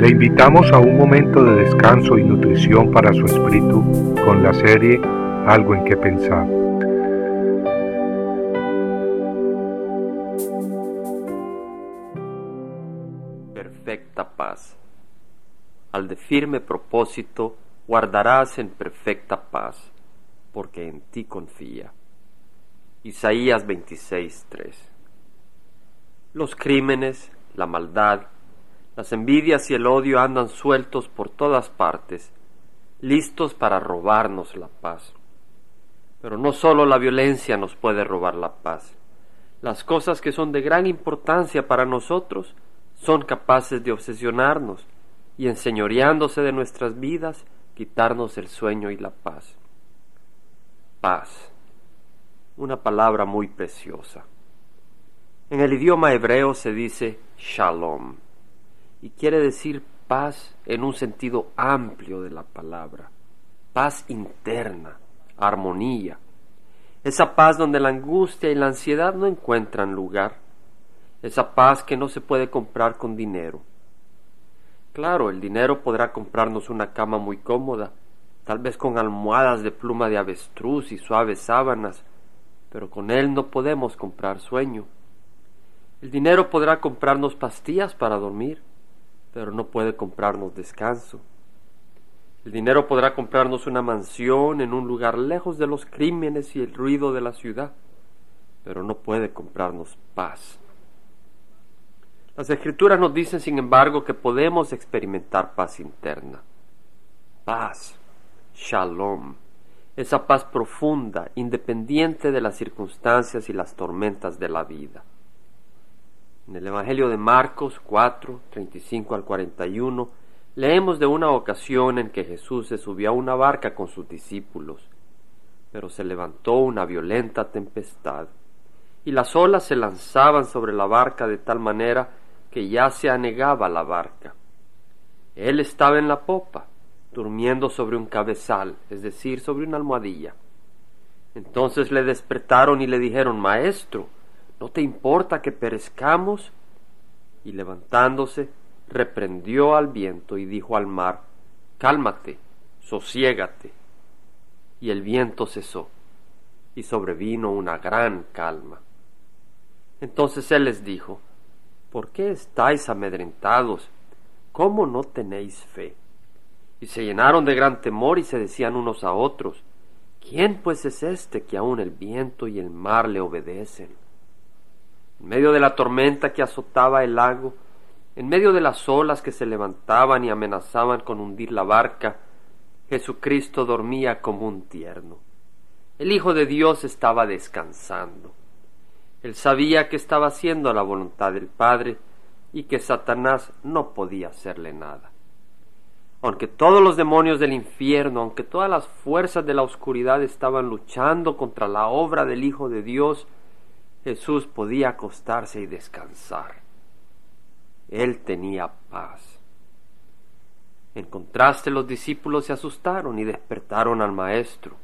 Le invitamos a un momento de descanso y nutrición para su espíritu con la serie Algo en que pensar. Perfecta paz. Al de firme propósito guardarás en perfecta paz, porque en ti confía. Isaías 26:3 Los crímenes, la maldad, las envidias y el odio andan sueltos por todas partes, listos para robarnos la paz. Pero no solo la violencia nos puede robar la paz. Las cosas que son de gran importancia para nosotros son capaces de obsesionarnos y enseñoreándose de nuestras vidas, quitarnos el sueño y la paz. Paz, una palabra muy preciosa. En el idioma hebreo se dice shalom y quiere decir paz en un sentido amplio de la palabra, paz interna, armonía, esa paz donde la angustia y la ansiedad no encuentran lugar, esa paz que no se puede comprar con dinero. Claro, el dinero podrá comprarnos una cama muy cómoda, tal vez con almohadas de pluma de avestruz y suaves sábanas, pero con él no podemos comprar sueño. El dinero podrá comprarnos pastillas para dormir, pero no puede comprarnos descanso. El dinero podrá comprarnos una mansión en un lugar lejos de los crímenes y el ruido de la ciudad, pero no puede comprarnos paz. Las escrituras nos dicen, sin embargo, que podemos experimentar paz interna. Paz, shalom, esa paz profunda, independiente de las circunstancias y las tormentas de la vida. En el Evangelio de Marcos 4, 35 al 41, leemos de una ocasión en que Jesús se subió a una barca con sus discípulos, pero se levantó una violenta tempestad, y las olas se lanzaban sobre la barca de tal manera que ya se anegaba la barca. Él estaba en la popa, durmiendo sobre un cabezal, es decir, sobre una almohadilla. Entonces le despertaron y le dijeron, Maestro, ¿No te importa que perezcamos? Y levantándose, reprendió al viento y dijo al mar, Cálmate, sosiégate. Y el viento cesó, y sobrevino una gran calma. Entonces él les dijo, ¿por qué estáis amedrentados? ¿Cómo no tenéis fe? Y se llenaron de gran temor y se decían unos a otros, ¿quién pues es este que aun el viento y el mar le obedecen? En medio de la tormenta que azotaba el lago, en medio de las olas que se levantaban y amenazaban con hundir la barca, Jesucristo dormía como un tierno. El Hijo de Dios estaba descansando. Él sabía que estaba haciendo la voluntad del Padre y que Satanás no podía hacerle nada. Aunque todos los demonios del infierno, aunque todas las fuerzas de la oscuridad estaban luchando contra la obra del Hijo de Dios, Jesús podía acostarse y descansar. Él tenía paz. En contraste los discípulos se asustaron y despertaron al Maestro.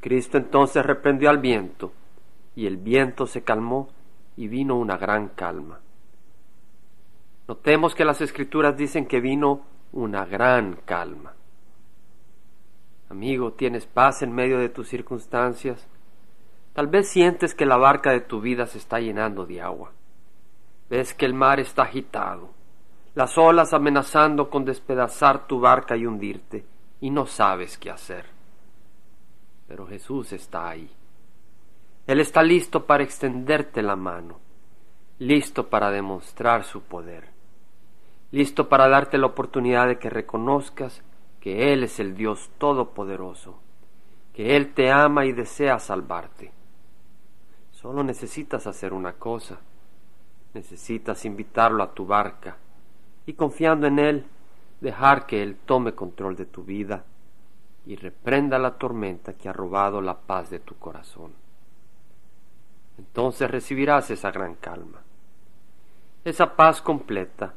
Cristo entonces reprendió al viento, y el viento se calmó y vino una gran calma. Notemos que las escrituras dicen que vino una gran calma. Amigo, ¿tienes paz en medio de tus circunstancias? Tal vez sientes que la barca de tu vida se está llenando de agua. Ves que el mar está agitado, las olas amenazando con despedazar tu barca y hundirte, y no sabes qué hacer. Pero Jesús está ahí. Él está listo para extenderte la mano, listo para demostrar su poder, listo para darte la oportunidad de que reconozcas que Él es el Dios Todopoderoso, que Él te ama y desea salvarte. Solo necesitas hacer una cosa. Necesitas invitarlo a tu barca y confiando en Él, dejar que Él tome control de tu vida y reprenda la tormenta que ha robado la paz de tu corazón. Entonces recibirás esa gran calma, esa paz completa,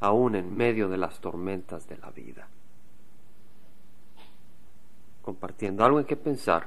aún en medio de las tormentas de la vida. Compartiendo algo en que pensar,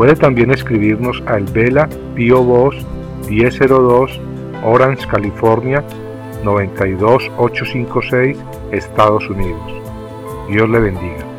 Puede también escribirnos a El Vela Pio Box 1002 Orange, California 92856, Estados Unidos. Dios le bendiga.